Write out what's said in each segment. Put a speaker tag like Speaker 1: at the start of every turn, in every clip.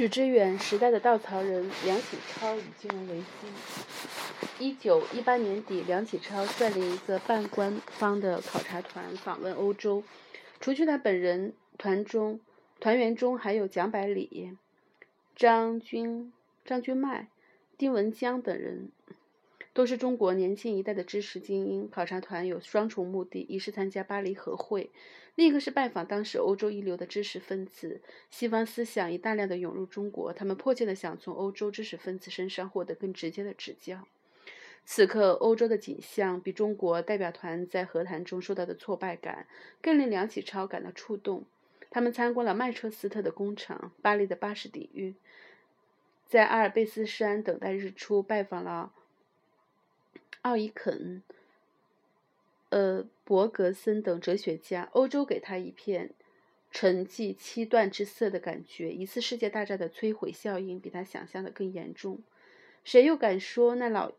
Speaker 1: 许知远时代的稻草人梁启超与金融危机。一九一八年底，梁启超率领一个半官方的考察团访问欧洲。除去他本人，团中团员中还有蒋百里、张君、张君迈、丁文江等人。都是中国年轻一代的知识精英。考察团有双重目的：一是参加巴黎和会，另一个是拜访当时欧洲一流的知识分子。西方思想已大量的涌入中国，他们迫切的想从欧洲知识分子身上获得更直接的指教。此刻，欧洲的景象比中国代表团在和谈中受到的挫败感更令梁启超感到触动。他们参观了曼彻斯特的工厂、巴黎的巴士底狱，在阿尔卑斯山等待日出，拜访了。奥伊肯、呃伯格森等哲学家，欧洲给他一片沉寂七断之色的感觉。一次世界大战的摧毁效应比他想象的更严重。谁又敢说那老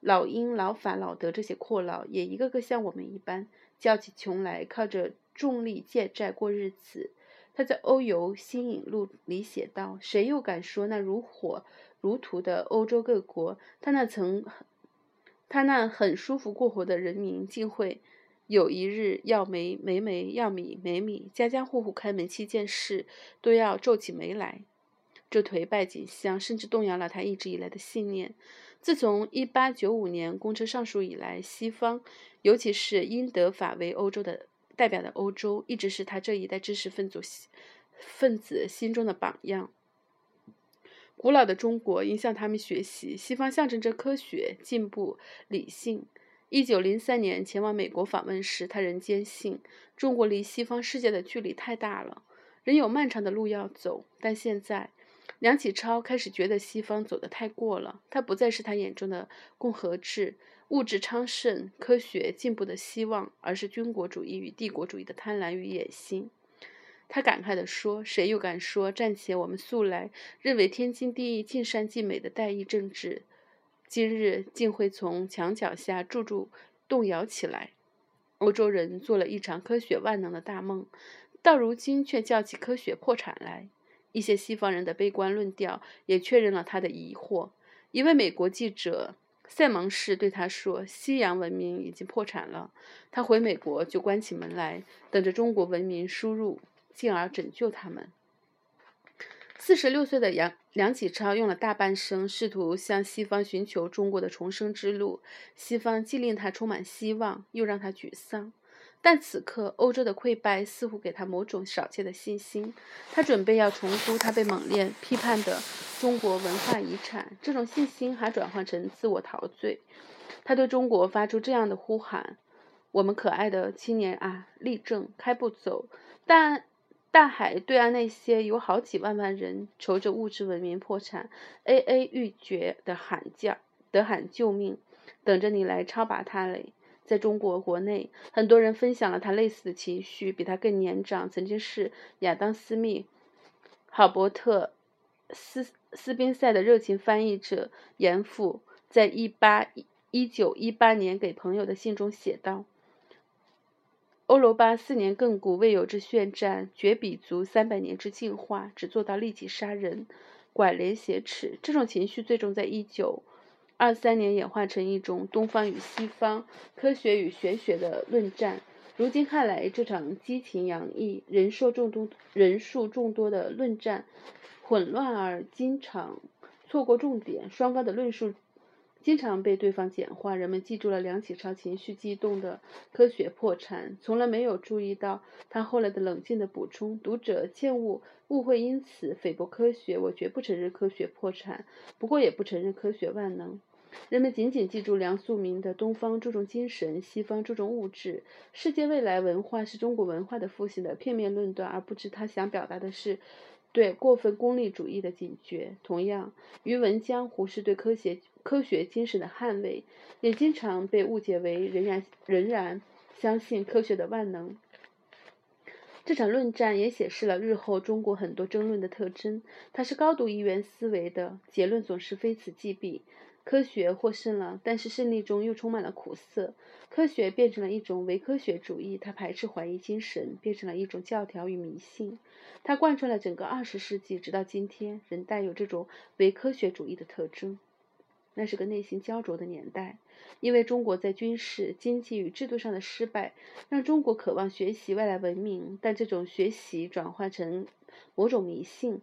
Speaker 1: 老英、老法、老德这些阔佬也一个个像我们一般，叫起穷来靠着重利借债过日子？他在《欧游新引录》里写道：“谁又敢说那如火如荼的欧洲各国，他那曾……”他那很舒服过活的人民，竟会有一日要煤煤煤，要米煤米，家家户户开门七件事都要皱起眉来。这颓败景象甚至动摇了他一直以来的信念。自从1895年公车上树以来，西方，尤其是英德法为欧洲的代表的欧洲，一直是他这一代知识分子分子心中的榜样。古老的中国应向他们学习。西方象征着科学进步、理性。一九零三年前往美国访问时，他仍坚信中国离西方世界的距离太大了，仍有漫长的路要走。但现在，梁启超开始觉得西方走得太过了。他不再是他眼中的共和制、物质昌盛、科学进步的希望，而是军国主义与帝国主义的贪婪与野心。他感慨地说：“谁又敢说，暂且我们素来认为天经地义、尽善尽美的代议政治，今日竟会从墙角下注注动摇起来？欧洲人做了一场科学万能的大梦，到如今却叫起科学破产来。一些西方人的悲观论调也确认了他的疑惑。一位美国记者塞蒙士对他说：‘西洋文明已经破产了。’他回美国就关起门来，等着中国文明输入。”进而拯救他们。四十六岁的杨梁启超用了大半生，试图向西方寻求中国的重生之路。西方既令他充满希望，又让他沮丧。但此刻，欧洲的溃败似乎给他某种少见的信心。他准备要重估他被猛烈批判的中国文化遗产。这种信心还转换成自我陶醉。他对中国发出这样的呼喊：“我们可爱的青年啊，立正，开步走！”但大海对岸那些有好几万万人愁着物质文明破产、A A 欲绝的喊叫、的喊救命，等着你来超拔他嘞！在中国国内，很多人分享了他类似的情绪。比他更年长，曾经是亚当·斯密、郝伯特、斯斯宾塞的热情翻译者严复，在一八一九一八年给朋友的信中写道。欧罗巴四年亘古未有之血战，绝笔足三百年之进化，只做到立即杀人，拐连挟持。这种情绪最终在一九二三年演化成一种东方与西方、科学与玄学的论战。如今看来，这场激情洋溢、人数众多、人数众多的论战，混乱而经常错过重点，双方的论述。经常被对方简化，人们记住了梁启超情绪激动的科学破产，从来没有注意到他后来的冷静的补充。读者切勿误会，因此菲薄科学。我绝不承认科学破产，不过也不承认科学万能。人们仅仅记住梁漱溟的“东方注重精神，西方注重物质，世界未来文化是中国文化的复兴”的片面论断，而不知他想表达的是。对过分功利主义的警觉，同样，于文江胡适对科学科学精神的捍卫，也经常被误解为仍然仍然相信科学的万能。这场论战也显示了日后中国很多争论的特征，它是高度一元思维的，结论总是非此即彼。科学获胜了，但是胜利中又充满了苦涩。科学变成了一种唯科学主义，它排斥怀疑精神，变成了一种教条与迷信。它贯穿了整个二十世纪，直到今天仍带有这种唯科学主义的特征。那是个内心焦灼的年代，因为中国在军事、经济与制度上的失败，让中国渴望学习外来文明，但这种学习转化成某种迷信。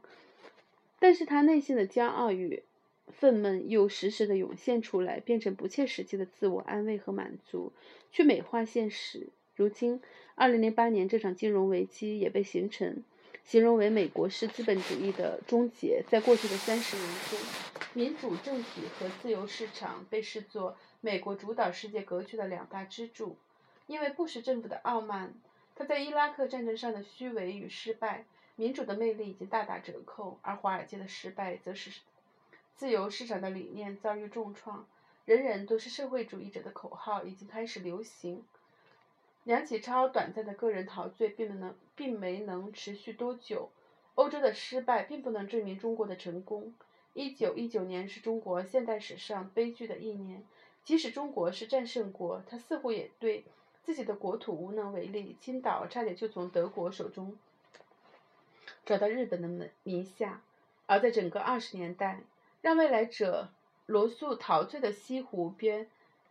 Speaker 1: 但是他内心的骄傲与。愤懑又时时的涌现出来，变成不切实际的自我安慰和满足，去美化现实。如今，二零零八年这场金融危机也被形成，形容为美国式资本主义的终结。在过去的三十年中，民主政体和自由市场被视作美国主导世界格局的两大支柱。因为布什政府的傲慢，他在伊拉克战争上的虚伪与失败，民主的魅力已经大打折扣，而华尔街的失败则是。自由市场的理念遭遇重创，人人都是社会主义者的口号已经开始流行。梁启超短暂的个人陶醉并不能，并没能持续多久。欧洲的失败并不能证明中国的成功。一九一九年是中国现代史上悲剧的一年。即使中国是战胜国，他似乎也对自己的国土无能为力。青岛差点就从德国手中找到日本的门名下，而在整个二十年代。让未来者罗素陶醉的西湖边，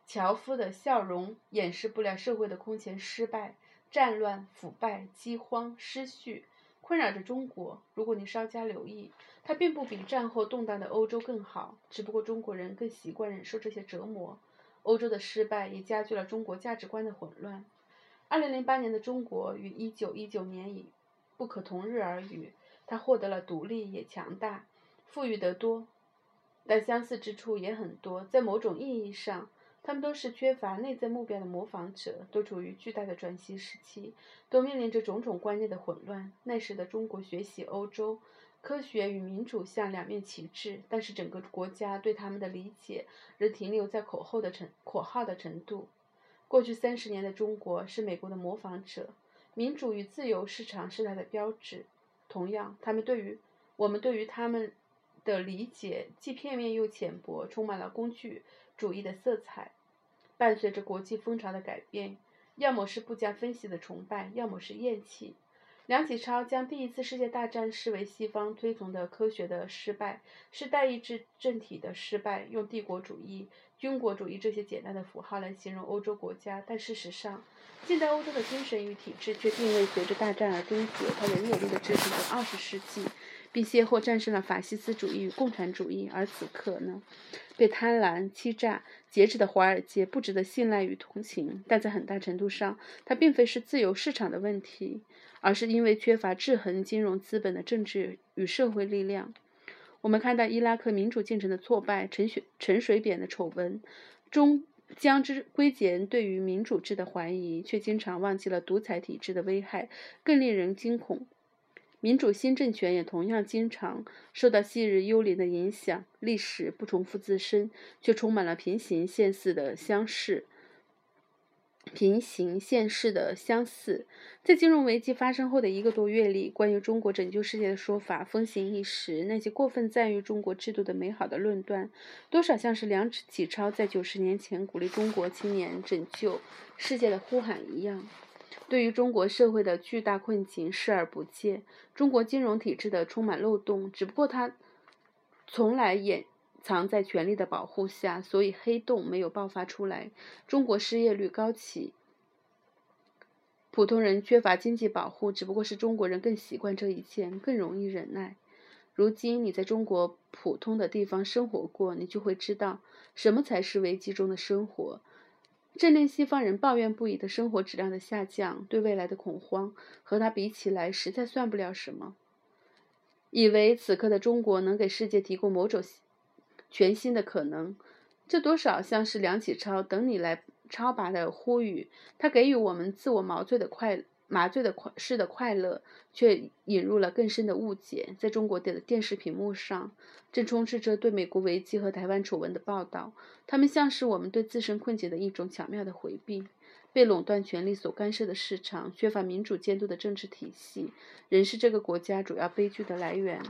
Speaker 1: 樵夫的笑容掩饰不了社会的空前失败、战乱、腐败、饥荒、失序，困扰着中国。如果你稍加留意，它并不比战后动荡的欧洲更好，只不过中国人更习惯忍受这些折磨。欧洲的失败也加剧了中国价值观的混乱。二零零八年的中国与一九一九年已不可同日而语，它获得了独立，也强大，富裕得多。但相似之处也很多，在某种意义上，他们都是缺乏内在目标的模仿者，都处于巨大的转型时期，都面临着种种观念的混乱。那时的中国学习欧洲科学与民主像两面旗帜，但是整个国家对他们的理解仍停留在口号的程口号的程度。过去三十年的中国是美国的模仿者，民主与自由市场是它的标志。同样，他们对于我们对于他们。的理解既片面又浅薄，充满了工具主义的色彩。伴随着国际风潮的改变，要么是不加分析的崇拜，要么是厌弃。梁启超将第一次世界大战视为西方推崇的科学的失败，是代议制政体的失败，用帝国主义、军国主义这些简单的符号来形容欧洲国家。但事实上，近代欧洲的精神与体制却并未随着大战而终结，它仍有力地支撑着二十世纪。并先后战胜了法西斯主义与共产主义，而此刻呢，被贪婪、欺诈、劫持的华尔街不值得信赖与同情。但在很大程度上，它并非是自由市场的问题，而是因为缺乏制衡金融资本的政治与社会力量。我们看到伊拉克民主进程的挫败，陈水陈水扁的丑闻，终将之归结对于民主制的怀疑，却经常忘记了独裁体制的危害，更令人惊恐。民主新政权也同样经常受到昔日幽灵的影响，历史不重复自身，却充满了平行线似的相似。平行线似的相似，在金融危机发生后的一个多月里，关于中国拯救世界的说法风行一时。那些过分赞誉中国制度的美好的论断，多少像是梁启超在九十年前鼓励中国青年拯救世界的呼喊一样。对于中国社会的巨大困境视而不见，中国金融体制的充满漏洞，只不过它从来掩藏在权力的保护下，所以黑洞没有爆发出来。中国失业率高企，普通人缺乏经济保护，只不过是中国人更习惯这一切，更容易忍耐。如今你在中国普通的地方生活过，你就会知道什么才是危机中的生活。这令西方人抱怨不已的生活质量的下降，对未来的恐慌，和他比起来，实在算不了什么。以为此刻的中国能给世界提供某种全新的可能，这多少像是梁启超等你来超拔的呼吁。他给予我们自我麻醉的快乐。麻醉的快式的快乐，却引入了更深的误解。在中国的电视屏幕上，正充斥着对美国危机和台湾丑闻的报道。他们像是我们对自身困境的一种巧妙的回避。被垄断权力所干涉的市场，缺乏民主监督的政治体系，仍是这个国家主要悲剧的来源。